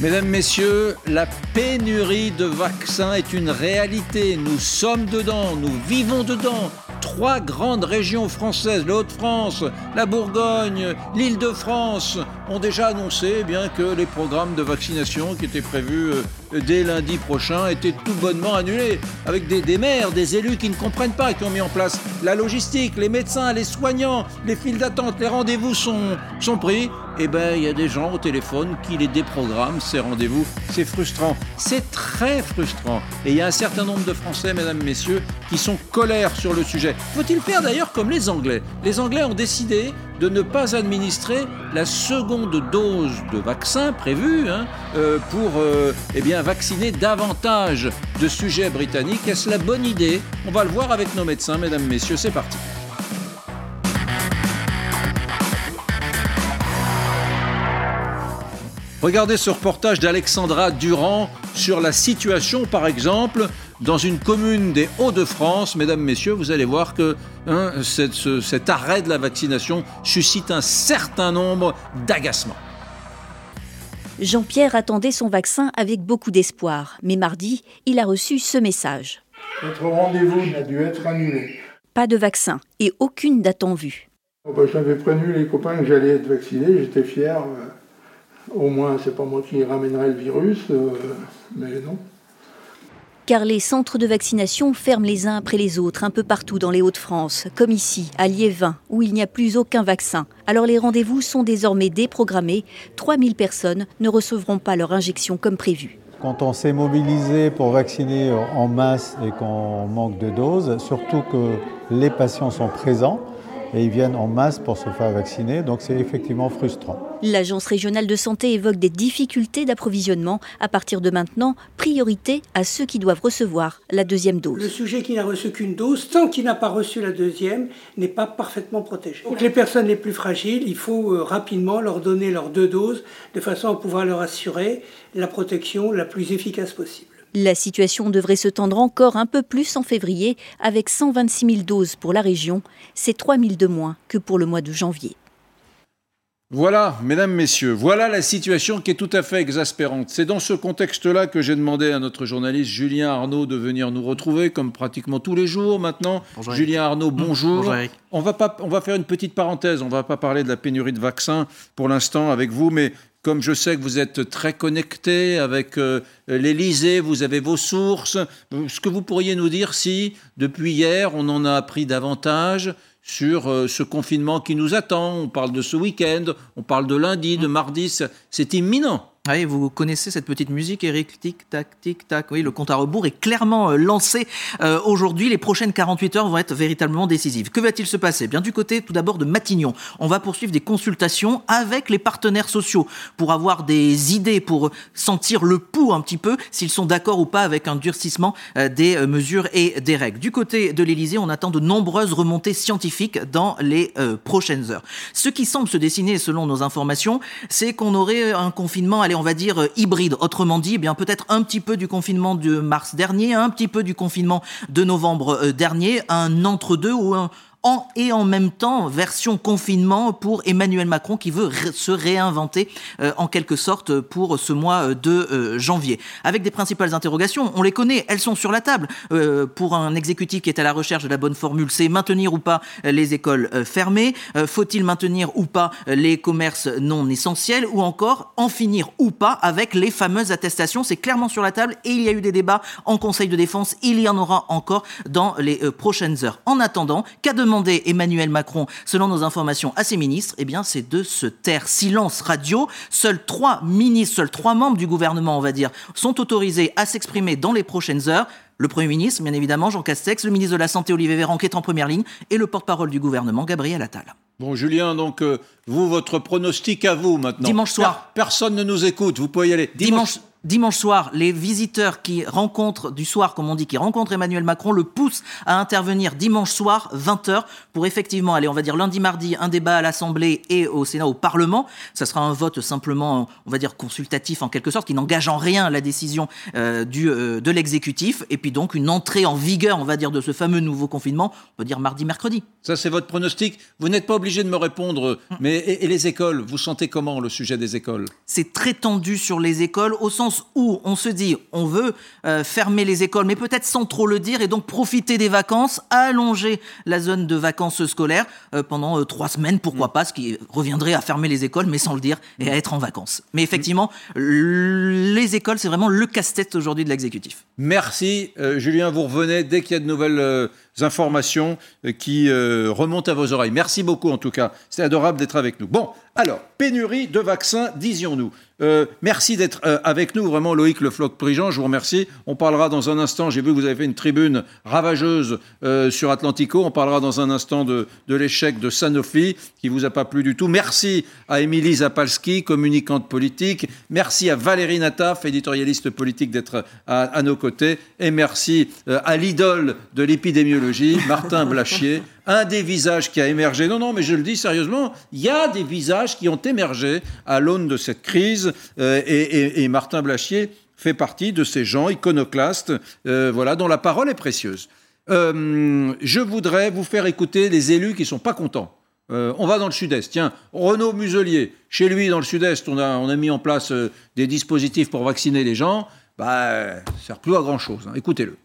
Mesdames, Messieurs, la pénurie de vaccins est une réalité. Nous sommes dedans, nous vivons dedans. Trois grandes régions françaises, le Haut-de-France, la Bourgogne, l'Île-de-France, ont déjà annoncé eh bien que les programmes de vaccination qui étaient prévus euh, dès lundi prochain étaient tout bonnement annulés, avec des, maires, des élus qui ne comprennent pas, qui ont mis en place la logistique, les médecins, les soignants, les files d'attente, les rendez-vous sont, sont pris. Eh bien, il y a des gens au téléphone qui les déprogramment, ces rendez-vous. C'est frustrant. C'est très frustrant. Et il y a un certain nombre de Français, mesdames, messieurs, qui sont colères sur le sujet. Faut-il faire d'ailleurs comme les Anglais? Les Anglais ont décidé de ne pas administrer la seconde dose de vaccin prévue hein, euh, pour euh, eh bien, vacciner davantage de sujets britanniques. Est-ce la bonne idée? On va le voir avec nos médecins, mesdames, messieurs. C'est parti. Regardez ce reportage d'Alexandra Durand sur la situation, par exemple, dans une commune des Hauts-de-France. Mesdames, Messieurs, vous allez voir que hein, cette- ce- cet arrêt de la vaccination suscite un certain nombre d'agacements. Jean-Pierre attendait son vaccin avec beaucoup d'espoir, mais mardi, il a reçu ce message. Votre rendez-vous a dû être annulé. Pas de vaccin et aucune date en vue. Oh, bah, J'avais prévenu les copains que j'allais être vacciné, j'étais fier. euh, au moins, c'est pas moi qui ramènerai le virus, euh, mais non. Car les centres de vaccination ferment les uns après les autres un peu partout dans les Hauts-de-France, comme ici, à Liévin, où il n'y a plus aucun vaccin. Alors les rendez-vous sont désormais déprogrammés. 3000 personnes ne recevront pas leur injection comme prévu. Quand on s'est mobilisé pour vacciner en masse et qu'on manque de doses, surtout que les patients sont présents et ils viennent en masse pour se faire vacciner, donc c'est effectivement frustrant. L'Agence régionale de santé évoque des difficultés d'approvisionnement. À partir de maintenant, priorité à ceux qui doivent recevoir la deuxième Le dose. sujet qui n'a reçu qu'une dose, tant qu'il n'a pas reçu la deuxième, n'est pas parfaitement protégé. Donc les personnes les plus fragiles, il faut euh, rapidement leur donner leurs deux doses de façon à pouvoir leur assurer la protection la plus efficace possible. La situation devrait se tendre encore un peu plus en février, avec 126 000 doses pour la région. C'est 3 000 de moins que pour le mois de janvier. Voilà, mesdames, messieurs, voilà la situation qui est tout à fait exaspérante. C'est dans ce contexte-là que j'ai demandé à notre journaliste Julien Arnaud de venir nous retrouver, comme pratiquement tous les jours maintenant. Bonjour, Eric. Julien Arnaud, bonjour. Bonjour, Eric. On va, pas, on va faire une petite parenthèse, on va pas parler de la pénurie de vaccins pour l'instant avec vous, mais comme je sais que vous êtes très connecté avec euh, l'Élysée, vous avez vos sources, ce que vous pourriez nous dire si, depuis hier, on en a appris davantage sur euh, ce confinement qui nous attend? On parle de ce week-end, on parle de lundi, de mardi, c'est- c'est imminent. Oui, vous connaissez cette petite musique, Eric? Tic tac, tic tac. Oui, le compte à rebours est clairement euh, lancé euh, aujourd'hui. Les prochaines 48 heures vont être véritablement décisives. Que va-t-il se passer? Bien du côté, tout d'abord, de Matignon. On va poursuivre des consultations avec les partenaires sociaux pour avoir des idées, pour sentir le pouls un petit peu, s'ils sont d'accord ou pas avec un durcissement euh, des euh, mesures et des règles. Du côté de l'Élysée, on attend de nombreuses remontées scientifiques dans les prochaines heures. Ce qui semble se dessiner, selon nos informations, c'est qu'on aurait un confinement, on va dire euh, hybride. Autrement dit, eh bien peut-être un petit peu du confinement de mars dernier, un petit peu du confinement de novembre euh, dernier, un entre-deux ou un en et en même temps version confinement pour Emmanuel Macron qui veut se réinventer euh, en quelque sorte pour ce mois euh, de euh, janvier. Avec des principales interrogations, on les connaît, elles sont sur la table. Pour un exécutif qui est à la recherche de la bonne formule, c'est maintenir ou pas les écoles fermées, faut-il maintenir ou pas les commerces non essentiels ou encore en finir ou pas avec les fameuses attestations? C'est clairement sur la table et il y a eu des débats en Conseil de défense, il y en aura encore dans les prochaines heures. En attendant, qu'a demandé Emmanuel Macron, selon nos informations, à ses ministres Eh bien, c'est de se taire. Silence radio. Seuls trois ministres, seuls trois membres du gouvernement, on va dire, sont autorisés à s'exprimer dans les prochaines heures. Le Premier ministre, bien évidemment, Jean Castex, le ministre de la Santé, Olivier Véran, qui est en première ligne, et le porte-parole du gouvernement, Gabriel Attal. Bon, Julien, donc, euh, vous, votre pronostic à vous maintenant. Dimanche soir. Per- personne ne nous écoute, vous pouvez y aller. Dimanche, dimanche soir, les visiteurs qui rencontrent du soir, comme on dit, qui rencontrent Emmanuel Macron, le poussent à intervenir dimanche soir, 20h, pour effectivement aller, on va dire lundi, mardi, un débat à l'Assemblée et au Sénat, au Parlement. Ça sera un vote simplement, on va dire, consultatif en quelque sorte, qui n'engage en rien la décision euh, du, euh, de l'exécutif. Et puis donc une entrée en vigueur, on va dire, de ce fameux nouveau confinement, on peut dire mardi, mercredi. Ça, c'est votre pronostic? Vous n'êtes pas obligé de me répondre. Mais et, et les écoles, vous sentez comment le sujet des écoles? C'est très tendu sur les écoles, au sens où on se dit on veut euh, fermer les écoles, mais peut-être sans trop le dire, et donc profiter des vacances, allonger la zone de vacances scolaires euh, pendant euh, trois semaines, pourquoi pas, ce qui reviendrait à fermer les écoles, mais sans le dire, et à être en vacances. Mais effectivement, les écoles, c'est vraiment le casse-tête aujourd'hui de l'exécutif. Merci, Julien. Vous revenez dès qu'il y a de nouvelles informations qui remontent à vos oreilles. Merci beaucoup, en tout cas. C'est adorable d'être avec nous. Bon, alors, pénurie de vaccins, disions-nous. Euh, merci d'être euh, avec nous, vraiment Loïc Le Floch-Prigent, je vous remercie. On parlera dans un instant, j'ai vu que vous avez fait une tribune ravageuse euh, sur Atlantico, on parlera dans un instant de, de l'échec de Sanofi, qui vous a pas plu du tout. Merci à Émilie Zapalski, communicante politique. Merci à Valérie Nataf, éditorialiste politique, d'être à, à, nos côtés. Et merci à l'idole de l'épidémiologie, Martin Blachier, un des visages qui a émergé. Non, non, mais je le dis sérieusement, il y a des visages qui ont émergé à l'aune de cette crise. Euh, et, et, et, Martin Blachier fait partie de ces gens iconoclastes, euh, voilà, dont la parole est précieuse. Euh, je voudrais vous faire écouter les élus qui ne sont pas contents. Euh, on va dans le sud-est. Tiens, Renaud Muselier, chez lui dans le sud-est, on a, on a mis en place euh, des dispositifs pour vacciner les gens. Bah, ça ne sert plus à grand-chose. Hein. Écoutez-le.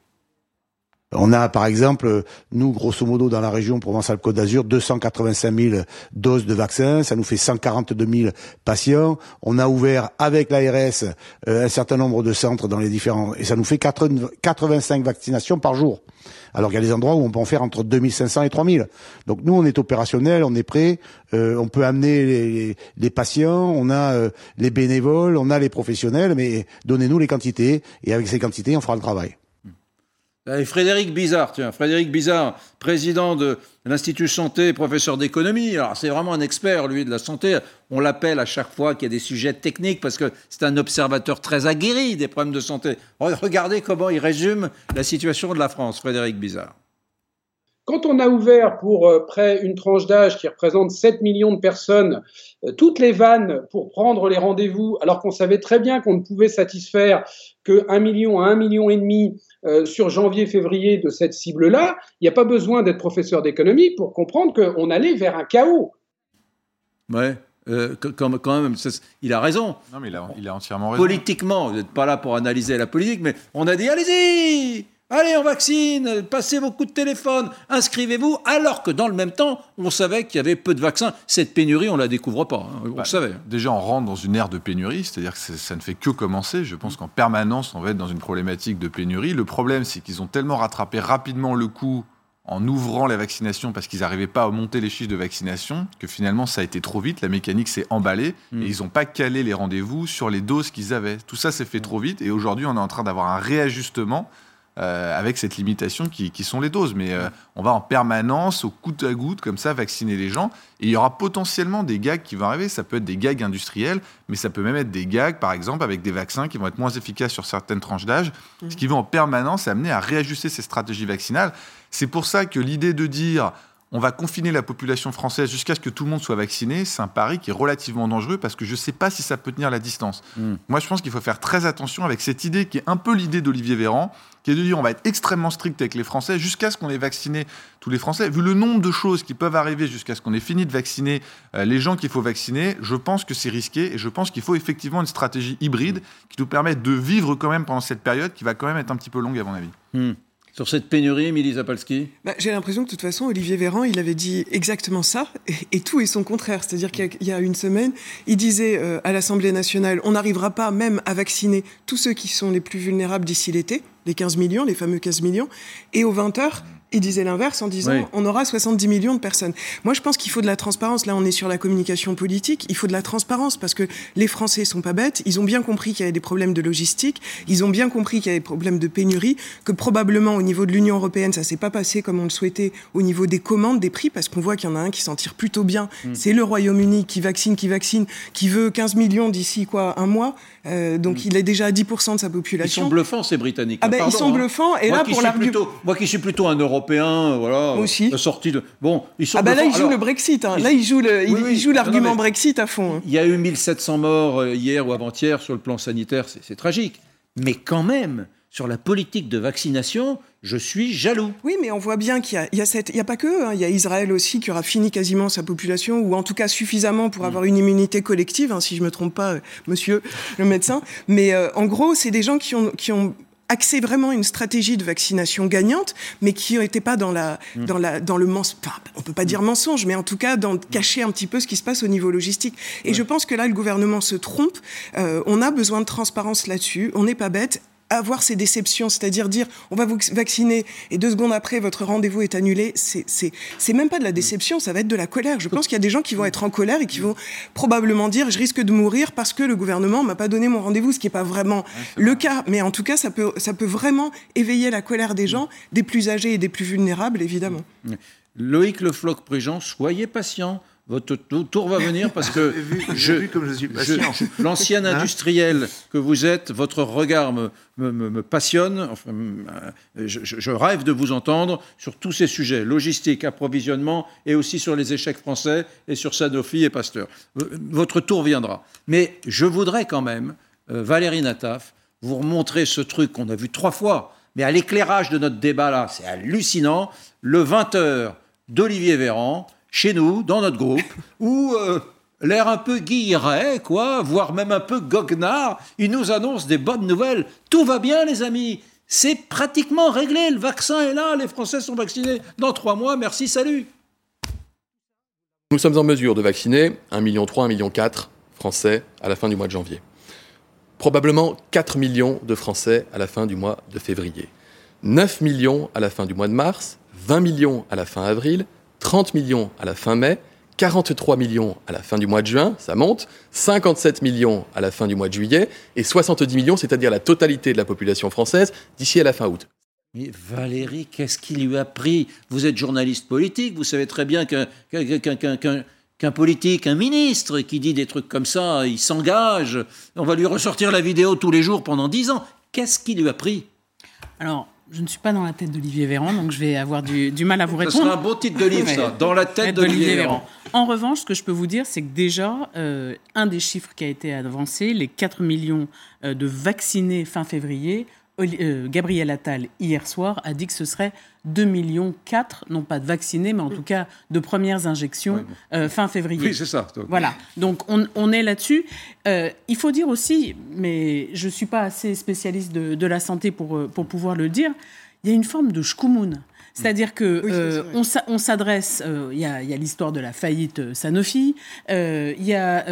On a par exemple, nous, grosso modo, dans la région Provence-Alpes-Côte d'Azur, 285 000 doses de vaccins, ça nous fait 142 000 patients. On a ouvert avec l'ARS euh, un certain nombre de centres dans les différents... Et ça nous fait 85 vaccinations par jour. Alors qu'il y a des endroits où on peut en faire entre 2500 et 3000. Donc nous, on est opérationnel, on est prêt, euh, on peut amener les, les, patients, on a euh, les bénévoles, on a les professionnels, mais donnez-nous les quantités, et avec ces quantités, on fera le travail. Et Frédéric Bizarre, tiens, Frédéric président de l'Institut Santé, professeur d'économie. Alors, c'est vraiment un expert, lui, de la santé. On l'appelle à chaque fois qu'il y a des sujets techniques parce que c'est un observateur très aguerri des problèmes de santé. Regardez comment il résume la situation de la France, Frédéric Bizarre. Quand on a ouvert pour euh, près une tranche d'âge qui représente 7 millions de personnes, euh, toutes les vannes pour prendre les rendez-vous, alors qu'on savait très bien qu'on ne pouvait satisfaire que 1 million à 1 million et demi euh, sur janvier-février de cette cible-là, il n'y a pas besoin d'être professeur d'économie pour comprendre qu'on allait vers un chaos. Ouais. Euh, quand, quand, même, il a raison. Non, mais il a, il a entièrement raison. Politiquement, vous n'êtes pas là pour analyser la politique, mais on a dit allez-y Allez, on vaccine, passez vos coups de téléphone, inscrivez-vous, alors que dans le même temps, on savait qu'il y avait peu de vaccins. Cette pénurie, on ne la découvre pas, hein, on bah, savait. Déjà, on rentre dans une ère de pénurie, c'est-à-dire que ça ne fait que commencer. Je pense qu'en permanence, on va être dans une problématique de pénurie. Le problème, c'est qu'ils ont tellement rattrapé rapidement le coup en ouvrant la vaccination parce qu'ils n'arrivaient pas à monter les chiffres de vaccination, que finalement ça a été trop vite, la mécanique s'est emballée mmh. et ils n'ont pas calé les rendez-vous sur les doses qu'ils avaient. Tout ça s'est fait trop vite et aujourd'hui on est en train d'avoir un réajustement euh, avec cette limitation qui, qui, sont les doses. Mais euh, on va en permanence, au goutte à goutte, comme ça, vacciner les gens. Et il y aura potentiellement des gags qui vont arriver. Ça peut être des gags industriels, mais ça peut même être des gags, par exemple, avec des vaccins qui vont être moins efficaces sur certaines tranches d'âge, mmh. ce qui va en permanence amener à réajuster ces stratégies vaccinales. C'est pour ça que l'idée de dire on va confiner la population française jusqu'à ce que tout le monde soit vacciné, c'est un pari qui est relativement dangereux parce que je ne sais pas si ça peut tenir la distance. Mm. Moi, je pense qu'il faut faire très attention avec cette idée qui est un peu l'idée d'Olivier Véran, qui est de dire on va être extrêmement strict avec les Français jusqu'à ce qu'on ait vacciné tous les Français. Vu le nombre de choses qui peuvent arriver jusqu'à ce qu'on ait fini de vacciner euh, les gens qu'il faut vacciner, je pense que c'est risqué et je pense qu'il faut effectivement une stratégie hybride qui nous permette de vivre quand même pendant cette période qui va quand même être un petit peu longue à mon avis. Mm. Sur cette pénurie, Émilie Zapalski bah, J'ai l'impression que de toute façon, Olivier Véran, il avait dit exactement ça, et, tout est son contraire. C'est-à-dire qu'il y, y, a une semaine, il disait euh, à l'Assemblée nationale, on n'arrivera pas même à vacciner tous ceux qui sont les plus vulnérables d'ici l'été, les 15 millions, les fameux 15 millions, et aux 20 heures, il disait l'inverse en disant on aura 70 millions de personnes. Moi, je pense qu'il faut de la transparence. Là, on est sur la communication politique. Il faut de la transparence parce que les Français sont pas bêtes. Ils ont bien compris qu'il y avait des problèmes de logistique. Ils ont bien compris qu'il y avait des problèmes de pénurie. Que probablement au niveau de l'Union européenne, ça s'est pas passé comme on le souhaitait au niveau des commandes, des prix, parce qu'on voit qu'il y en a un qui s'en tire plutôt bien. Mm. C'est le Royaume-Uni qui vaccine, qui vaccine, qui veut 15 millions d'ici quoi un mois. Euh, donc mm. il est déjà à 10% de sa population. Ils sont bluffants ces Britanniques. Ah ben, ils sont hein. bluffants. Et là pour moi qui suis plutôt un Européen, voilà, aussi. sortie de bon, ils sont. Ah ben là ils jouent le Brexit. Hein. Là ils jouent le, ils, jouent l'argument Brexit à fond. Hein. Il y a eu 1700 morts euh, hier ou avant-hier sur le plan sanitaire, c'est tragique. Mais quand même, sur la politique de vaccination, je suis jaloux. Oui, mais on voit bien qu'il y, a, a pas que, hein. il y a Israël aussi qui aura fini quasiment sa population, ou en tout cas suffisamment pour avoir une immunité collective, hein, si je me trompe pas, euh, monsieur le médecin. Mais euh, en gros, c'est des gens qui ont, qui ont axé vraiment une stratégie de vaccination gagnante, mais qui n'était pas dans la, mm. dans la, dans le mensonge. Enfin, on peut pas dire mensonge, mais en tout cas dans cacher un petit peu ce qui se passe au niveau logistique. Et je pense que là, le gouvernement se trompe. Euh, on a besoin de transparence là-dessus. On n'est pas bête avoir ces déceptions, c'est-à-dire dire on va vous vacciner et deux secondes après votre rendez-vous est annulé, c'est même pas de la déception, ça va être de la colère. Je pense qu'il y a des gens qui vont être en colère et qui vont probablement dire je risque de mourir parce que le gouvernement m'a pas donné mon rendez-vous, ce qui est pas vraiment le cas, mais en tout cas ça peut ça peut vraiment éveiller la colère des gens, des plus âgés et des plus vulnérables évidemment. Loïc Le Floch-Prigent, soyez patient. Votre tour va venir parce que je, comme je suis l'ancien hein industriel que vous êtes, votre regard me, me, passionne. Enfin, euh, je, rêve de vous entendre sur tous ces sujets logistique, approvisionnement et aussi sur les échecs français et sur Sanofi et Pasteur. Votre tour viendra. Mais je voudrais quand même, euh, Valérie Nataf, vous remontrer ce truc qu'on a vu trois fois, mais à l'éclairage de notre débat là, c'est hallucinant. Le 20h d'Olivier Véran chez nous, dans notre groupe, où euh, l'air un peu guilleret, quoi, voire même un peu goguenard, il nous annonce des bonnes nouvelles. Tout va bien, les amis. C'est pratiquement réglé. Le vaccin est là. Les Français sont vaccinés dans trois mois. Merci, salut. Nous sommes en mesure de vacciner 1,3 million, 1,4 million Français à la fin du mois de janvier. Probablement 4 millions de Français à la fin du mois de février. 9 millions à la fin du mois de mars, 20 millions à la fin avril, 30 millions à la fin mai, 43 millions à la fin du mois de juin, ça monte, 57 millions à la fin du mois de juillet, et 70 millions, c'est-à-dire la totalité de la population française, d'ici à la fin août. Mais Valérie, qu'est-ce qui lui a pris? Vous êtes journaliste politique, vous savez très bien qu'un politique, un ministre qui dit des trucs comme ça, il s'engage, on va lui ressortir la vidéo tous les jours pendant 10 ans. Qu'est-ce qui lui a pris? Alors, je ne suis pas dans la tête d'Olivier Véran, donc je vais avoir du, mal à vous répondre. Ce sera un beau titre de livre, ça, dans la tête d'Olivier Véran. En revanche, ce que je peux vous dire, c'est que déjà, euh, un des chiffres qui a été avancé, les 4 millions euh, de vaccinés fin février, Gabriel Attal, hier soir, a dit que ce serait 2 millions 4, non pas de vaccinés, mais en tout cas de premières injections euh, fin février. Oui, c'est ça. Voilà, donc on, est là-dessus. Euh, il faut dire aussi, mais je ne suis pas assez spécialiste de, la santé pour, pour pouvoir le dire, il y a une forme de schkoumoun. C'est-à-dire que euh, on s'adresse, euh, il y a, l'histoire de la faillite euh, Sanofi, il y a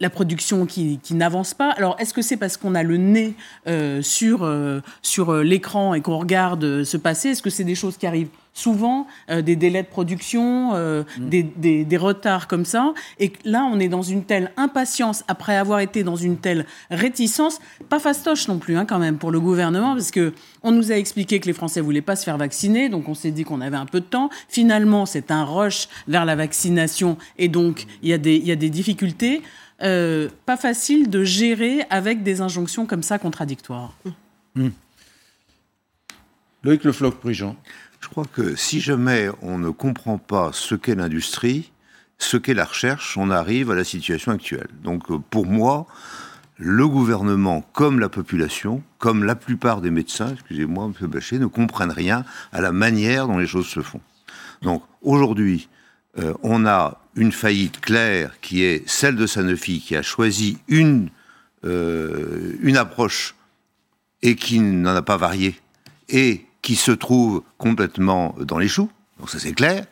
la production qui, n'avance pas. Alors, est-ce que c'est parce qu'on a le nez sur, sur l'écran et qu'on regarde se passer? Est-ce que c'est des choses qui arrivent souvent euh, des délais de production, euh, mm. des, des, retards comme ça. Et là, on est dans une telle impatience après avoir été dans une telle réticence, pas fastoche non plus hein, quand même pour le gouvernement, parce que on nous a expliqué que les Français voulaient pas se faire vacciner, donc on s'est dit qu'on avait un peu de temps. Finalement, c'est un rush vers la vaccination, et donc il y, a des, y a des difficultés. Euh, pas facile de gérer avec des injonctions comme ça contradictoires. Mmh. Loïc Le Floch-Prigent. Je crois que si jamais on ne comprend pas ce qu'est l'industrie, ce qu'est la recherche, on arrive à la situation actuelle. Donc euh, pour moi, le gouvernement, comme la population, comme la plupart des médecins, excusez-moi, M. Bachet, ne comprennent rien à la manière dont les choses se font. Donc aujourd'hui, euh, on a une faillite claire qui est celle de Sanofi, qui a choisi une, euh, une approche et qui n'en a pas varié, et qui se trouve complètement dans les choux, donc ça c'est clair,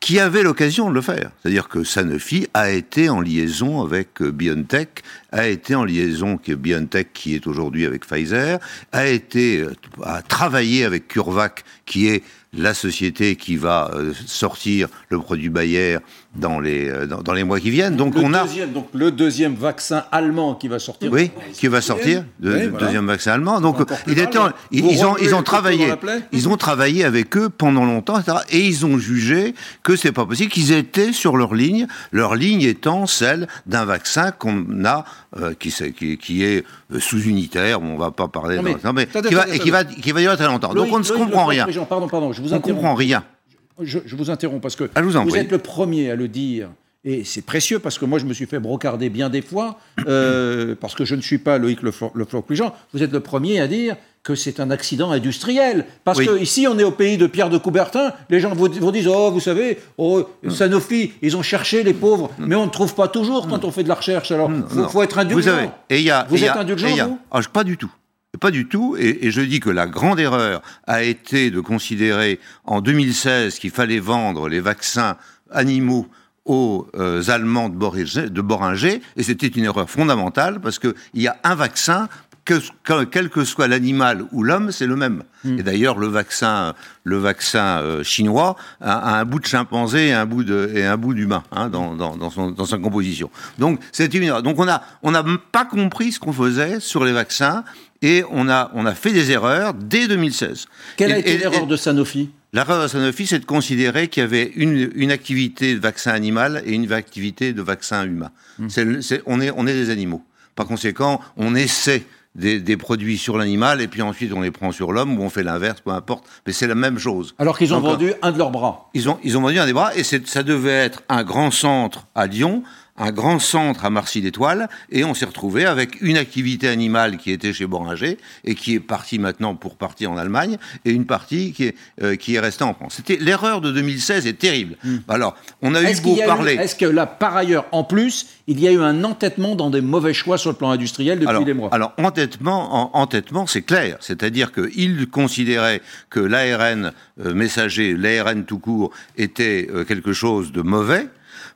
qui avait l'occasion de le faire. C'est-à-dire que Sanofi a été en liaison avec euh, BioNTech, a été en liaison avec BioNTech qui est aujourd'hui avec Pfizer, a été euh, a travaillé avec CureVac qui est la société qui va euh, sortir le produit Bayer dans les, euh, dans, dans les mois qui viennent. Donc le on a deuxième, donc le deuxième vaccin allemand qui va sortir. oui, qui va sortir, de, Oui, de- voilà. deuxième vaccin allemand. Donc, il était ils, ont, ils le ont travaillé, ils ont travaillé avec eux pendant longtemps, etc. Et ils ont jugé que c'est pas possible, qu'ils étaient sur leur ligne, leur ligne étant celle d'un vaccin qu'on a, euh, qui, s'est- qui, qui est euh, sous-unitaire, on va pas parler, Non, dans- mais- non, mais qui va, et qui va, qui va durer très longtemps. Donc on ne se comprend rien. Pardon, pardon, je vous On comprend rien. Je, je vous interromps parce que Ah, vous êtes le premier à le dire. Et c'est précieux parce que moi, je me suis fait brocarder bien des fois, euh, parce que je ne suis pas Loïc Le, Flo- le Floch-Plujean. Vous êtes le premier à dire que c'est un accident industriel. Parce Oui. que ici, on est au pays de Pierre de Coubertin. Les gens vous, vous disent Oh, vous savez, oh, Sanofi, ils ont cherché les pauvres, mais on ne trouve pas toujours quand on fait de la recherche. Alors, il faut, être indulgent. Vous savez, et y a, Vous et il y êtes a- indulgent, et il y a- vous? Ah, Pas du tout. Pas du tout. Et, je dis que la grande erreur a été de considérer en 2016 qu'il fallait vendre les vaccins animaux aux euh, Allemands de Boringer, de Boringer, et c'était une erreur fondamentale parce qu'il y a un vaccin que, que- quel que soit l'animal ou l'homme, c'est le même. Et d'ailleurs, le vaccin, le vaccin euh, chinois a, a un bout de chimpanzé et un bout de et un bout d'humain hein, dans, dans, dans, son, dans sa composition. Donc c'est une. Donc on a on n'a pas compris ce qu'on faisait sur les vaccins et on a on a fait des erreurs dès 2016. Quelle a Et- été et- l'erreur de Sanofi? L'erreur de Sanofi, c'est de considérer qu'il y avait une, une activité de vaccin animal et une activité de vaccin humain. On, est, on est des animaux. Par conséquent, on essaie des, des produits sur l'animal et puis ensuite on les prend sur l'homme ou on fait l'inverse, peu importe. Mais c'est la même chose. Alors qu'ils ont Donc, vendu un de leurs bras. Ils ont, ils ont vendu un des bras et ça devait être un grand centre à Lyon, un grand centre à Marcy-l'Étoile, et on s'est retrouvé avec une activité animale qui était chez Boringer et qui est partie maintenant pour partir en Allemagne, et une partie qui est, euh, qui est restée en France. C'était l'erreur de 2016 est terrible. Alors, on a eu Hmm. Beau parler. Est-ce que là, par ailleurs, en plus, il y a eu un entêtement dans des mauvais choix sur le plan industriel depuis alors, des mois? Alors, entêtement, en- entêtement c'est clair. C'est-à-dire qu'il considérait que l'ARN euh, messager, l'ARN tout court, était euh, quelque chose de mauvais.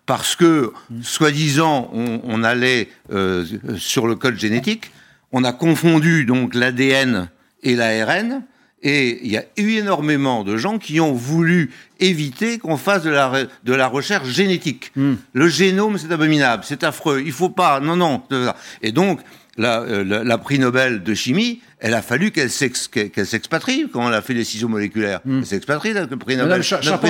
Parce que, soi-disant, on, on allait euh, sur le code génétique, on a confondu donc l'ADN et l'ARN, et il y a eu énormément de gens qui ont voulu éviter qu'on fasse de la, de la recherche génétique. Le génome, c'est abominable, c'est affreux, il faut pas, non, non. Et donc, la, euh, la, la prix Nobel de chimie, elle a fallu qu'elle s'ex- qu'elle qu'elle s'expatrie quand elle a fait les ciseaux moléculaires. Elle s'expatrie, là, le prix Madame.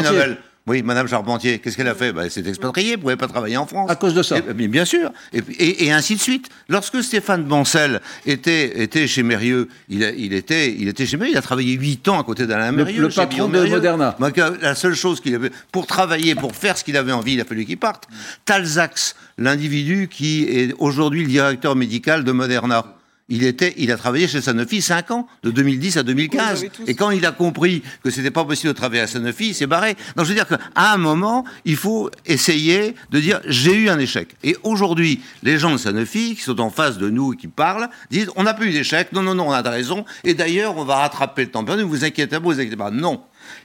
Nobel. Oui, Madame Charpentier, qu'est-ce qu'elle a fait? Bah, Elle s'est expatriée, elle ne pouvait pas travailler en France. À cause de ça. Et- mais bien sûr. Et, puis- et- et ainsi de suite. Lorsque Stéphane Bancel était, était chez Mérieux, il, a- il, était, il était chez Mérieux, il a travaillé 8 ans à côté d'Alain Le- Mérieux. le chez patron de. Moderna. La seule chose qu'il avait, pour travailler, pour faire ce qu'il avait envie, il a fallu qu'il parte. Talzax, l'individu qui est aujourd'hui le directeur médical de Moderna. Il, était, il a travaillé chez Sanofi 5 ans, de 2010 à 2015. Et quand il a compris que c'était pas possible de travailler à Sanofi, il s'est barré. Donc je veux dire qu'à un moment, il faut essayer de dire j'ai eu un échec. Et aujourd'hui, les gens de Sanofi qui sont en face de nous et qui parlent disent on n'a pas eu d'échec, non, non, non, on a raison. Et d'ailleurs, on va rattraper le temps perdu, ne vous inquiétez pas, vous inquiétez pas. Non.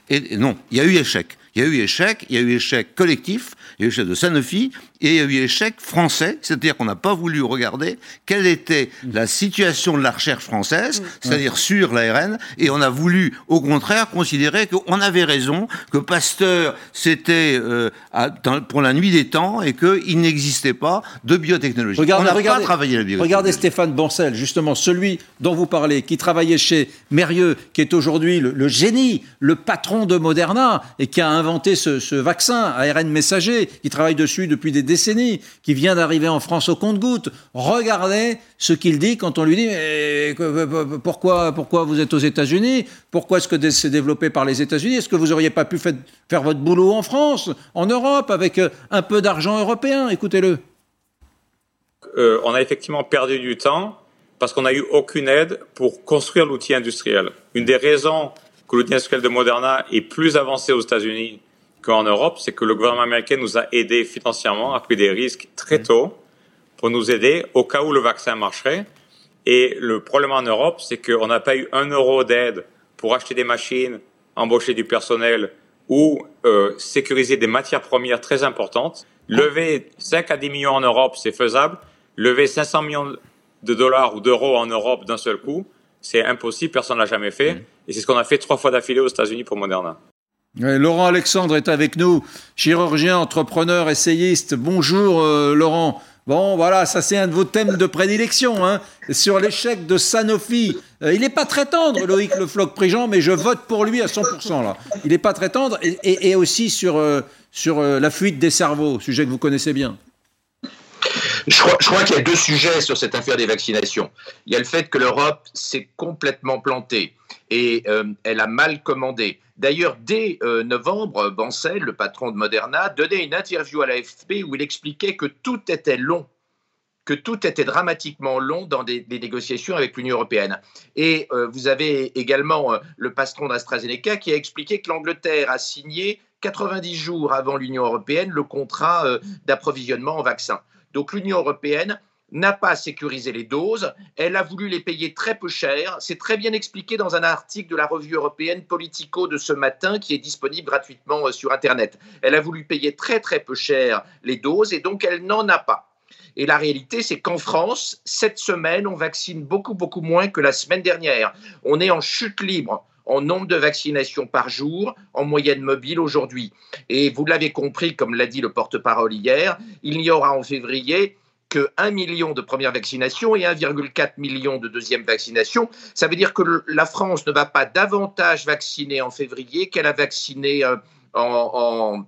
Et et non, il y a eu échec. Il y a eu échec, il y a eu échec collectif, il y a eu échec de Sanofi, et il y a eu échec français, c'est-à-dire qu'on n'a pas voulu regarder quelle était la situation de la recherche française, c'est-à-dire sur l'ARN, et on a voulu, au contraire, considérer qu'on avait raison, que Pasteur, c'était euh, pour la nuit des temps, et qu'il n'existait pas de biotechnologie. Regardez, on n'a pas travaillé la biotechnologie. Regardez Stéphane Bancel, justement, celui dont vous parlez, qui travaillait chez Mérieux, qui est aujourd'hui le, le génie, le patron de Moderna, et qui a inventé ce, ce vaccin ARN messager, qui travaille dessus depuis des décennies, qui vient d'arriver en France au compte-gouttes. Regardez ce qu'il dit quand on lui dit pourquoi, pourquoi vous êtes aux États-Unis? Pourquoi est-ce que c'est développé par les États-Unis? Est-ce que vous n'auriez pas pu faire votre boulot en France, en Europe, avec euh, un peu d'argent européen? Écoutez-le. euh, on a effectivement perdu du temps parce qu'on n'a eu aucune aide pour construire l'outil industriel. Une des raisons que l'outil industriel de Moderna est plus avancé aux États-Unis qu'en Europe, c'est que le gouvernement américain nous a aidés financièrement, a pris des risques très tôt pour nous aider au cas où le vaccin marcherait. Et le problème en Europe, c'est qu'on n'a pas eu un euro d'aide pour acheter des machines, embaucher du personnel, ou euh, sécuriser des matières premières très importantes. Lever 5 à 10 millions en Europe, c'est faisable. Lever 500 millions de dollars ou d'euros en Europe d'un seul coup, c'est impossible, personne ne l'a jamais fait. Et c'est ce qu'on a fait trois fois d'affilée aux États-Unis pour Moderna. Laurent Alexandre est avec nous, chirurgien, entrepreneur, essayiste. Bonjour euh, Laurent. Bon, voilà, ça c'est un de vos thèmes de prédilection, hein, sur l'échec de Sanofi. Euh, il n'est pas très tendre, Loïc Le Floch-Prigent, mais je vote pour lui à 100%. Là. Il n'est pas très tendre, et, aussi sur, euh, sur la fuite des cerveaux, sujet que vous connaissez bien. Je crois, qu'il y a deux sujets sur cette affaire des vaccinations. Il y a le fait que l'Europe s'est complètement plantée et elle a mal commandé. D'ailleurs, dès euh, novembre, Bancel, le patron de Moderna, donnait une interview à l'AFP où il expliquait que tout était long que tout était dramatiquement long dans des, négociations avec l'Union européenne. Et euh, vous avez également euh, le patron d'AstraZeneca qui a expliqué que l'Angleterre a signé 90 jours avant l'Union européenne le contrat d'approvisionnement en vaccins. Donc l'Union européenne n'a pas sécurisé les doses, elle a voulu les payer très peu cher. C'est très bien expliqué dans un article de la revue européenne Politico de ce matin qui est disponible gratuitement euh, sur Internet. Elle a voulu payer très très peu cher les doses et donc elle n'en a pas. Et la réalité, c'est qu'en France, cette semaine, on vaccine beaucoup, beaucoup moins que la semaine dernière. On est en chute libre en nombre de vaccinations par jour, en moyenne mobile aujourd'hui. Et vous l'avez compris, comme l'a dit le porte-parole hier, il y aura en février que 1 million de premières vaccinations et 1,4 million de deuxième vaccinations. Ça veut dire que la France ne va pas davantage vacciner en février qu'elle a vacciné euh, en,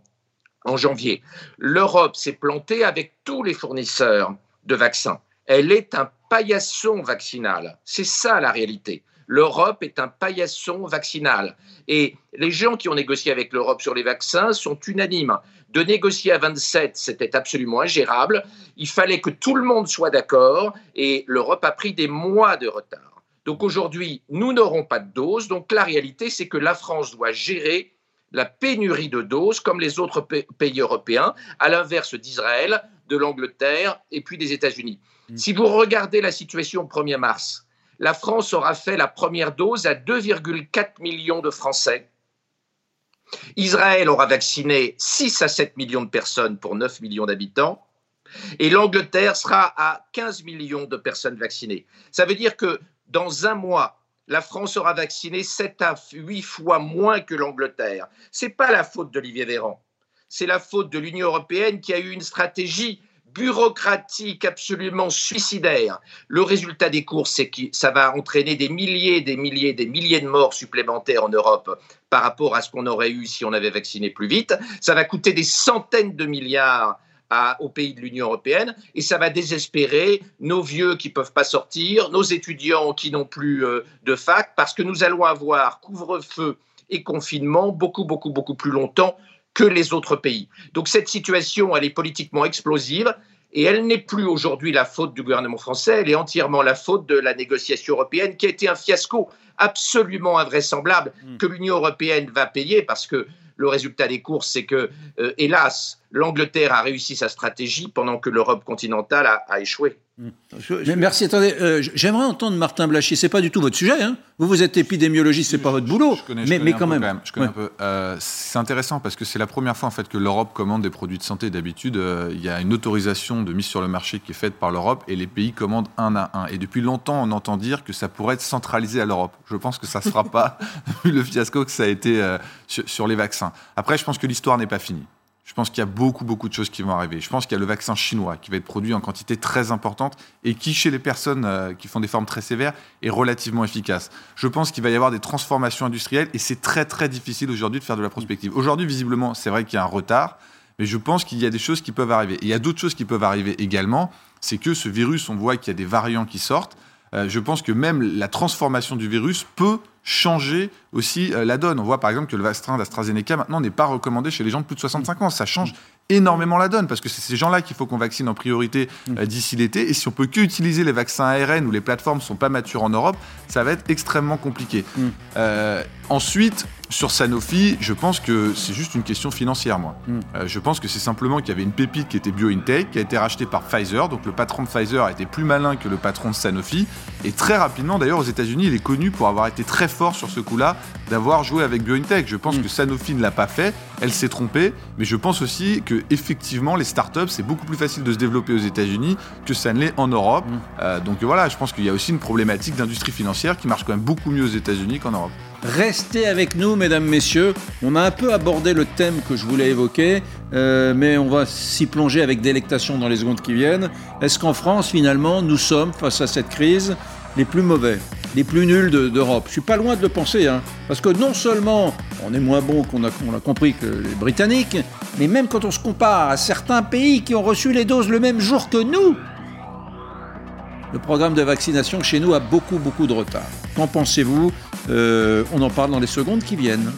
en janvier. L'Europe s'est plantée avec tous les fournisseurs de vaccins. Elle est un paillasson vaccinal. C'est ça la réalité. L'Europe est un paillasson vaccinal. Et les gens qui ont négocié avec l'Europe sur les vaccins sont unanimes. De négocier à 27, c'était absolument ingérable. Il fallait que tout le monde soit d'accord et l'Europe a pris des mois de retard. Donc aujourd'hui, nous n'aurons pas de doses. Donc la réalité, c'est que la France doit gérer la pénurie de doses comme les autres pays européens, à l'inverse d'Israël, de l'Angleterre et puis des États-Unis. Mmh. Si vous regardez la situation au 1er mars, la France aura fait la première dose à 2,4 millions de Français. Israël aura vacciné 6 à 7 millions de personnes pour 9 millions d'habitants. Et l'Angleterre sera à 15 millions de personnes vaccinées. Ça veut dire que dans un mois, la France aura vacciné 7 à 8 fois moins que l'Angleterre. Ce n'est pas la faute d'Olivier Véran. C'est la faute de l'Union européenne qui a eu une stratégie bureaucratique absolument suicidaire. Le résultat des courses, c'est que ça va entraîner des milliers, des milliers, des milliers de morts supplémentaires en Europe par rapport à ce qu'on aurait eu si on avait vacciné plus vite. Ça va coûter des centaines de milliards aux pays de l'Union européenne et ça va désespérer nos vieux qui ne peuvent pas sortir, nos étudiants qui n'ont plus euh, de fac parce que nous allons avoir couvre-feu et confinement beaucoup, beaucoup, beaucoup plus longtemps que les autres pays. Donc cette situation, elle est politiquement explosive et elle n'est plus aujourd'hui la faute du gouvernement français, elle est entièrement la faute de la négociation européenne qui a été un fiasco absolument invraisemblable hmm. que l'Union européenne va payer parce que le résultat des courses, c'est que, euh, hélas, l'Angleterre a réussi sa stratégie pendant que l'Europe continentale a échoué. Mais merci. Attendez, euh, j'aimerais entendre Martin Blachier. C'est pas du tout votre sujet. Hein vous, vous êtes épidémiologiste, c'est pas votre boulot. Je connais, mais, mais quand, même. Je connais un peu. Euh, c'est intéressant parce que c'est la première fois en fait que l'Europe commande des produits de santé. D'habitude, euh, il y a une autorisation de mise sur le marché qui est faite par l'Europe et les pays commandent un à un. Et depuis longtemps, on entend dire que ça pourrait être centralisé à l'Europe. Je pense que ça ne sera pas vu le fiasco que ça a été sur les vaccins. Après, je pense que l'histoire n'est pas finie. Je pense qu'il y a beaucoup, beaucoup de choses qui vont arriver. Je pense qu'il y a le vaccin chinois qui va être produit en quantité très importante et qui, chez les personnes euh, qui font des formes très sévères, est relativement efficace. Je pense qu'il va y avoir des transformations industrielles et c'est très, très difficile aujourd'hui de faire de la prospective. Aujourd'hui, visiblement, c'est vrai qu'il y a un retard, mais je pense qu'il y a des choses qui peuvent arriver. Et il y a d'autres choses qui peuvent arriver également. C'est que ce virus, on voit qu'il y a des variants qui sortent. Euh, je pense que même la transformation du virus peut changer aussi euh, la donne. On voit par exemple que le vaccin d'AstraZeneca maintenant n'est pas recommandé chez les gens de plus de 65 ans. Ça change énormément la donne parce que c'est ces gens-là qu'il faut qu'on vaccine en priorité euh, d'ici l'été. Et si on peut qu'utiliser les vaccins ARN où les plateformes ne sont pas matures en Europe, ça va être extrêmement compliqué. Mm. Euh, ensuite, sur Sanofi, je pense que c'est juste une question financière, moi. Mm. Euh, je pense que c'est simplement qu'il y avait une pépite qui était BioNTech, qui a été rachetée par Pfizer. Donc le patron de Pfizer a été plus malin que le patron de Sanofi. Et très rapidement, d'ailleurs, aux États-Unis, il est connu pour avoir été très fort sur ce coup-là, d'avoir joué avec BioNTech. Je pense Mm. que Sanofi ne l'a pas fait, elle s'est trompée. Mais je pense aussi que effectivement, les startups, c'est beaucoup plus facile de se développer aux États-Unis que ça ne l'est en Europe. Mm. Euh, donc voilà, je pense qu'il y a aussi une problématique d'industrie financière qui marche quand même beaucoup mieux aux États-Unis qu'en Europe. Restez avec nous, mesdames, messieurs. On a un peu abordé le thème que je voulais évoquer, euh, mais on va s'y plonger avec délectation dans les secondes qui viennent. Est-ce qu'en France, finalement, nous sommes, face à cette crise, les plus mauvais, les plus nuls de- d'Europe? Je suis pas loin de le penser, hein, parce que non seulement on est moins bon qu'on a, l'a compris que les Britanniques, mais même quand on se compare à certains pays qui ont reçu les doses le même jour que nous, le programme de vaccination chez nous a beaucoup, beaucoup de retard. Qu'en pensez-vous? Euh, On en parle dans les secondes qui viennent.